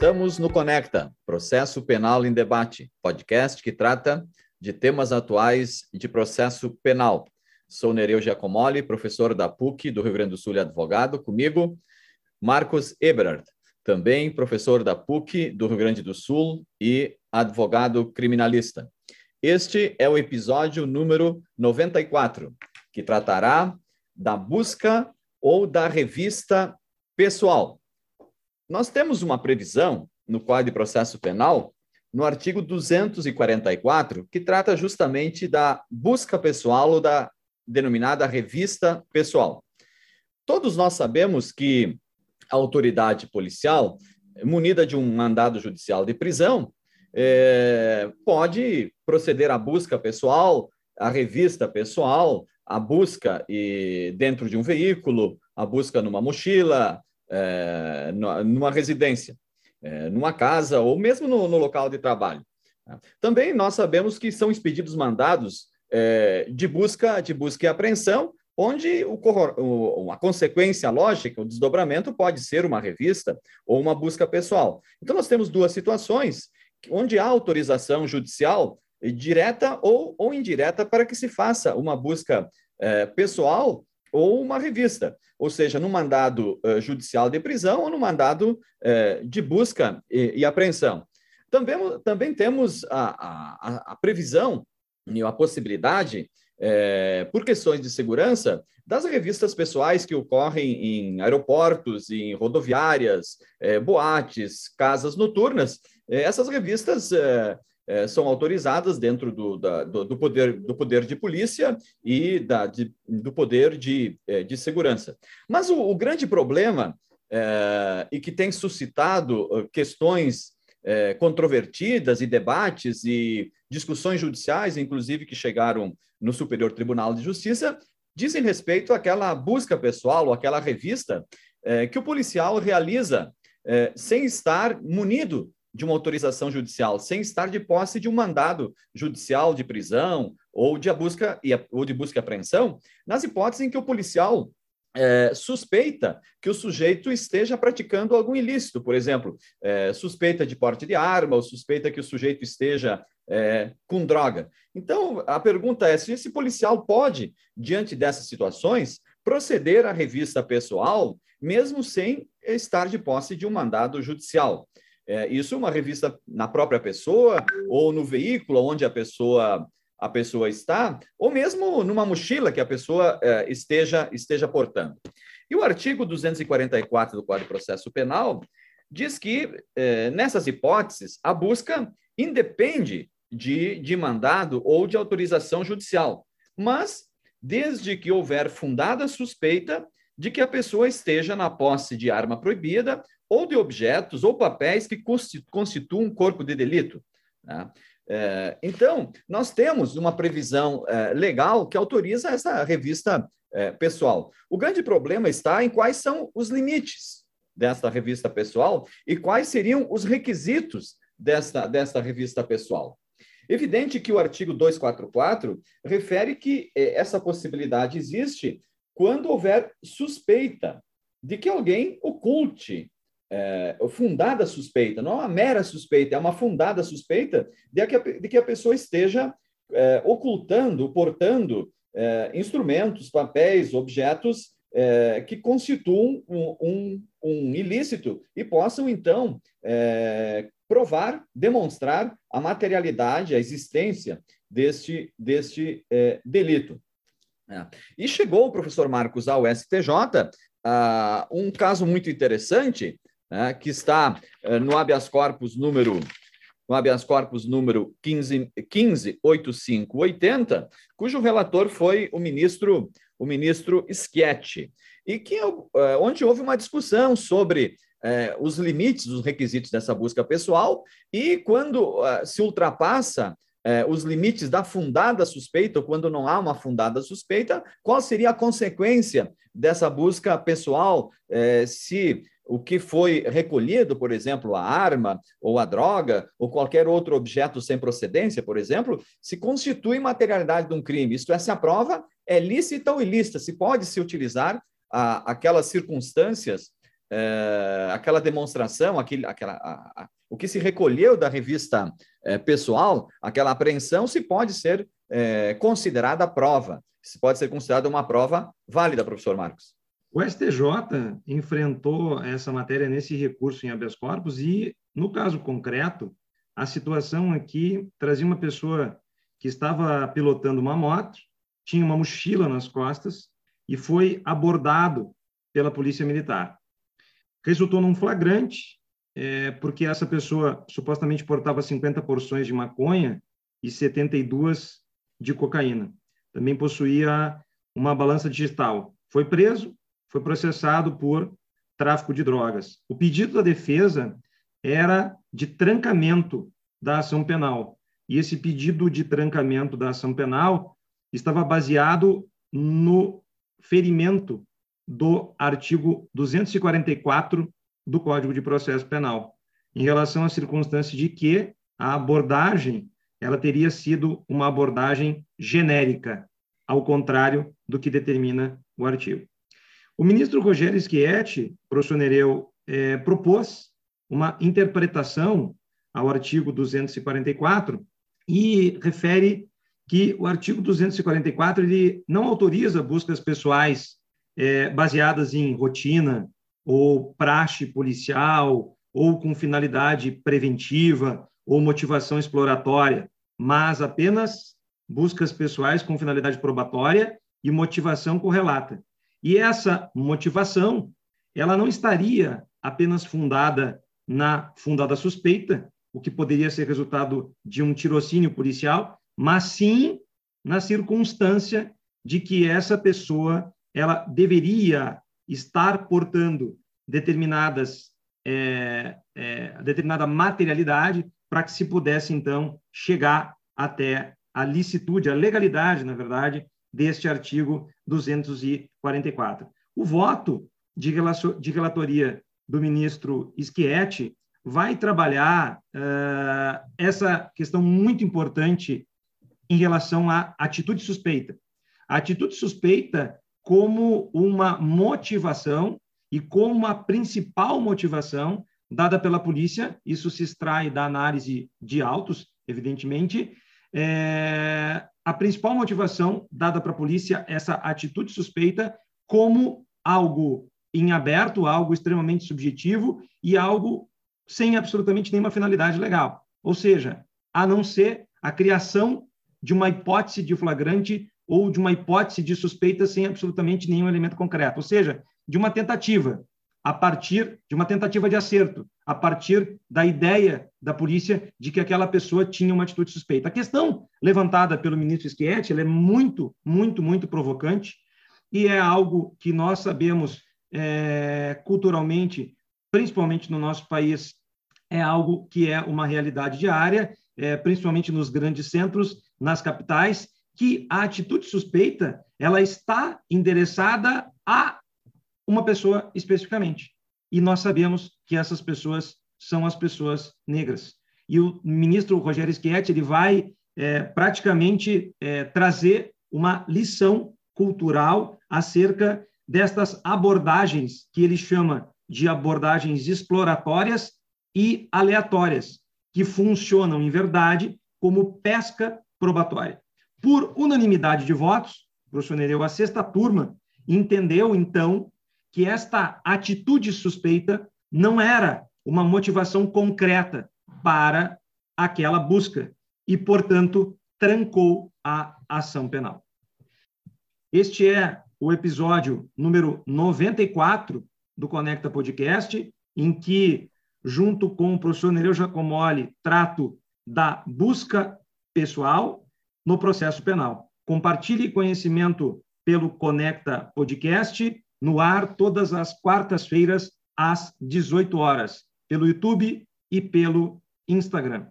Estamos no Conecta, Processo Penal em Debate, podcast que trata de temas atuais de processo penal. Sou Nereu Giacomoli, professor da PUC do Rio Grande do Sul e advogado. Comigo, Marcos Eberhard, também professor da PUC do Rio Grande do Sul e advogado criminalista. Este é o episódio número 94, que tratará da busca ou da revista pessoal. Nós temos uma previsão no Código de Processo Penal, no artigo 244, que trata justamente da busca pessoal ou da denominada revista pessoal. Todos nós sabemos que a autoridade policial, munida de um mandado judicial de prisão, é, pode proceder à busca pessoal, à revista pessoal, a busca e dentro de um veículo, a busca numa mochila, é, numa residência, é, numa casa ou mesmo no, no, local de trabalho. Também nós sabemos que são expedidos mandados é, de busca, de busca e apreensão, onde o, o, a consequência lógica, o desdobramento pode ser uma revista ou uma busca pessoal. Então nós temos duas situações onde há autorização judicial direta ou, ou indireta para que se faça uma busca é, pessoal ou uma revista, ou seja, no mandado uh, judicial de prisão ou no mandado uh, de busca e, e, apreensão. Também, também temos a, a, a previsão e a possibilidade, é, por questões de segurança, das revistas pessoais que ocorrem em aeroportos, em rodoviárias, boates, casas noturnas. essas revistas é, são autorizadas dentro do, da, do, do, poder, do poder de polícia e da, de, do poder de, é, de segurança. Mas o, o grande problema, é, e que tem suscitado questões é, controvertidas e debates e discussões judiciais, inclusive que chegaram no Superior Tribunal de Justiça, dizem respeito àquela busca pessoal, ou àquela revista que o policial realiza sem estar munido de uma autorização judicial sem estar de posse de um mandado judicial de prisão ou de busca e ou de busca e apreensão, nas hipóteses em que o policial é, suspeita que o sujeito esteja praticando algum ilícito, por exemplo, é, suspeita de porte de arma ou suspeita que o sujeito esteja é, com droga. Então, a pergunta é se esse policial pode, diante dessas situações, proceder à revista pessoal, mesmo sem estar de posse de um mandado judicial. É, isso uma revista na própria pessoa ou no veículo onde a pessoa a pessoa está, ou mesmo numa mochila que a pessoa é, esteja esteja portando. E o artigo 244 do Código de Processo Penal diz que é, nessas hipóteses a busca independe de, de mandado ou de autorização judicial, mas desde que houver fundada suspeita de que a pessoa esteja na posse de arma proibida ou de objetos ou papéis que constituam um corpo de delito. Né? É, então, nós temos uma previsão é, legal que autoriza essa revista é, pessoal. O grande problema está em quais são os limites desta revista pessoal e quais seriam os requisitos desta, desta revista pessoal. Evidente que o artigo 244 refere que essa possibilidade existe quando houver suspeita de que alguém oculte é, fundada suspeita, não é uma mera suspeita, é uma fundada suspeita de que a, de que a pessoa esteja é, ocultando, portando é, instrumentos, papéis, objetos é, que constituam um, um, um, ilícito e possam, então, é, provar, demonstrar a materialidade, a existência deste, deste é, delito. E chegou o professor Marcos ao STJ uh, um caso muito interessante né, que está uh, no habeas corpus número no habeas corpus número 15, 158580, cujo relator foi o ministro o ministro Schietti, e que uh, onde houve uma discussão sobre uh, os limites, os requisitos dessa busca pessoal e quando se ultrapassa os limites da fundada suspeita, ou quando não há uma fundada suspeita, qual seria a consequência dessa busca pessoal, se o que foi recolhido, por exemplo, a arma ou a droga ou qualquer outro objeto sem procedência, por exemplo, se constitui materialidade de um crime. Isto é, se a prova é lícita ou ilícita, se pode se utilizar a, aquelas circunstâncias é, aquela demonstração, aquele, aquela, a, o que se recolheu da revista é, pessoal, aquela apreensão, se pode ser é, considerada prova, se pode ser considerada uma prova válida, professor Marcos. O STJ enfrentou essa matéria nesse recurso em habeas corpus e, no caso concreto, a situação aqui trazia uma pessoa que estava pilotando uma moto, tinha uma mochila nas costas e foi abordado pela polícia militar. Resultou num flagrante, é, porque essa pessoa supostamente portava 50 porções de maconha e 72 de cocaína. Também possuía uma balança digital. Foi preso, foi processado por tráfico de drogas. O pedido da defesa era de trancamento da ação penal. E esse pedido de trancamento da ação penal estava baseado no ferimento do artigo 244 do Código de Processo Penal, em relação à circunstância de que a abordagem ela teria sido uma abordagem genérica, ao contrário do que determina o artigo. O ministro Rogério Schietti, professor Nereu, eh, propôs uma interpretação ao artigo 244 e refere que o artigo 244 ele não autoriza buscas pessoais é, baseadas em rotina ou praxe policial ou com finalidade preventiva ou motivação exploratória, mas apenas buscas pessoais com finalidade probatória e motivação correlata. E essa motivação, ela não estaria apenas fundada na fundada suspeita, o que poderia ser resultado de um tirocínio policial, mas sim na circunstância de que essa pessoa ela deveria estar portando determinadas é, é, determinada materialidade para que se pudesse então chegar até a licitude, a legalidade, na verdade, deste artigo 244. O voto de, de relatoria do ministro Schietti vai trabalhar uh, essa questão muito importante em relação à atitude suspeita. A atitude suspeita como uma motivação e como uma principal motivação dada pela polícia, isso se extrai da análise de autos, evidentemente, é, a principal motivação dada para a polícia, essa atitude suspeita, como algo em aberto, algo extremamente subjetivo e algo sem absolutamente nenhuma finalidade legal. Ou seja, a não ser a criação de uma hipótese de flagrante ou de uma hipótese de suspeita sem absolutamente nenhum elemento concreto. Ou seja, de uma tentativa, a partir de uma tentativa de acerto, a partir da ideia da polícia de que aquela pessoa tinha uma atitude suspeita. A questão levantada pelo ministro Schietti é muito, muito, muito provocante e é algo que nós sabemos é, culturalmente, principalmente no nosso país, é algo que é uma realidade diária, é, principalmente nos grandes centros, nas capitais, que a atitude suspeita ela está endereçada a uma pessoa especificamente. E nós sabemos que essas pessoas são as pessoas negras. E o ministro Rogério Schietti ele vai é, praticamente é, trazer uma lição cultural acerca destas abordagens que ele chama de abordagens exploratórias e aleatórias, que funcionam, em verdade, como pesca probatória. Por unanimidade de votos, o professor Nereu, a sexta turma, entendeu, então, que esta atitude suspeita não era uma motivação concreta para aquela busca e, portanto, trancou a ação penal. Este é o episódio número 94 do Conecta Podcast, em que junto com o professor Nereu Giacomoli, trato da busca pessoal no processo penal. Compartilhe conhecimento pelo Conecta Podcast, no ar todas as quartas-feiras, às 18 horas, pelo YouTube e pelo Instagram.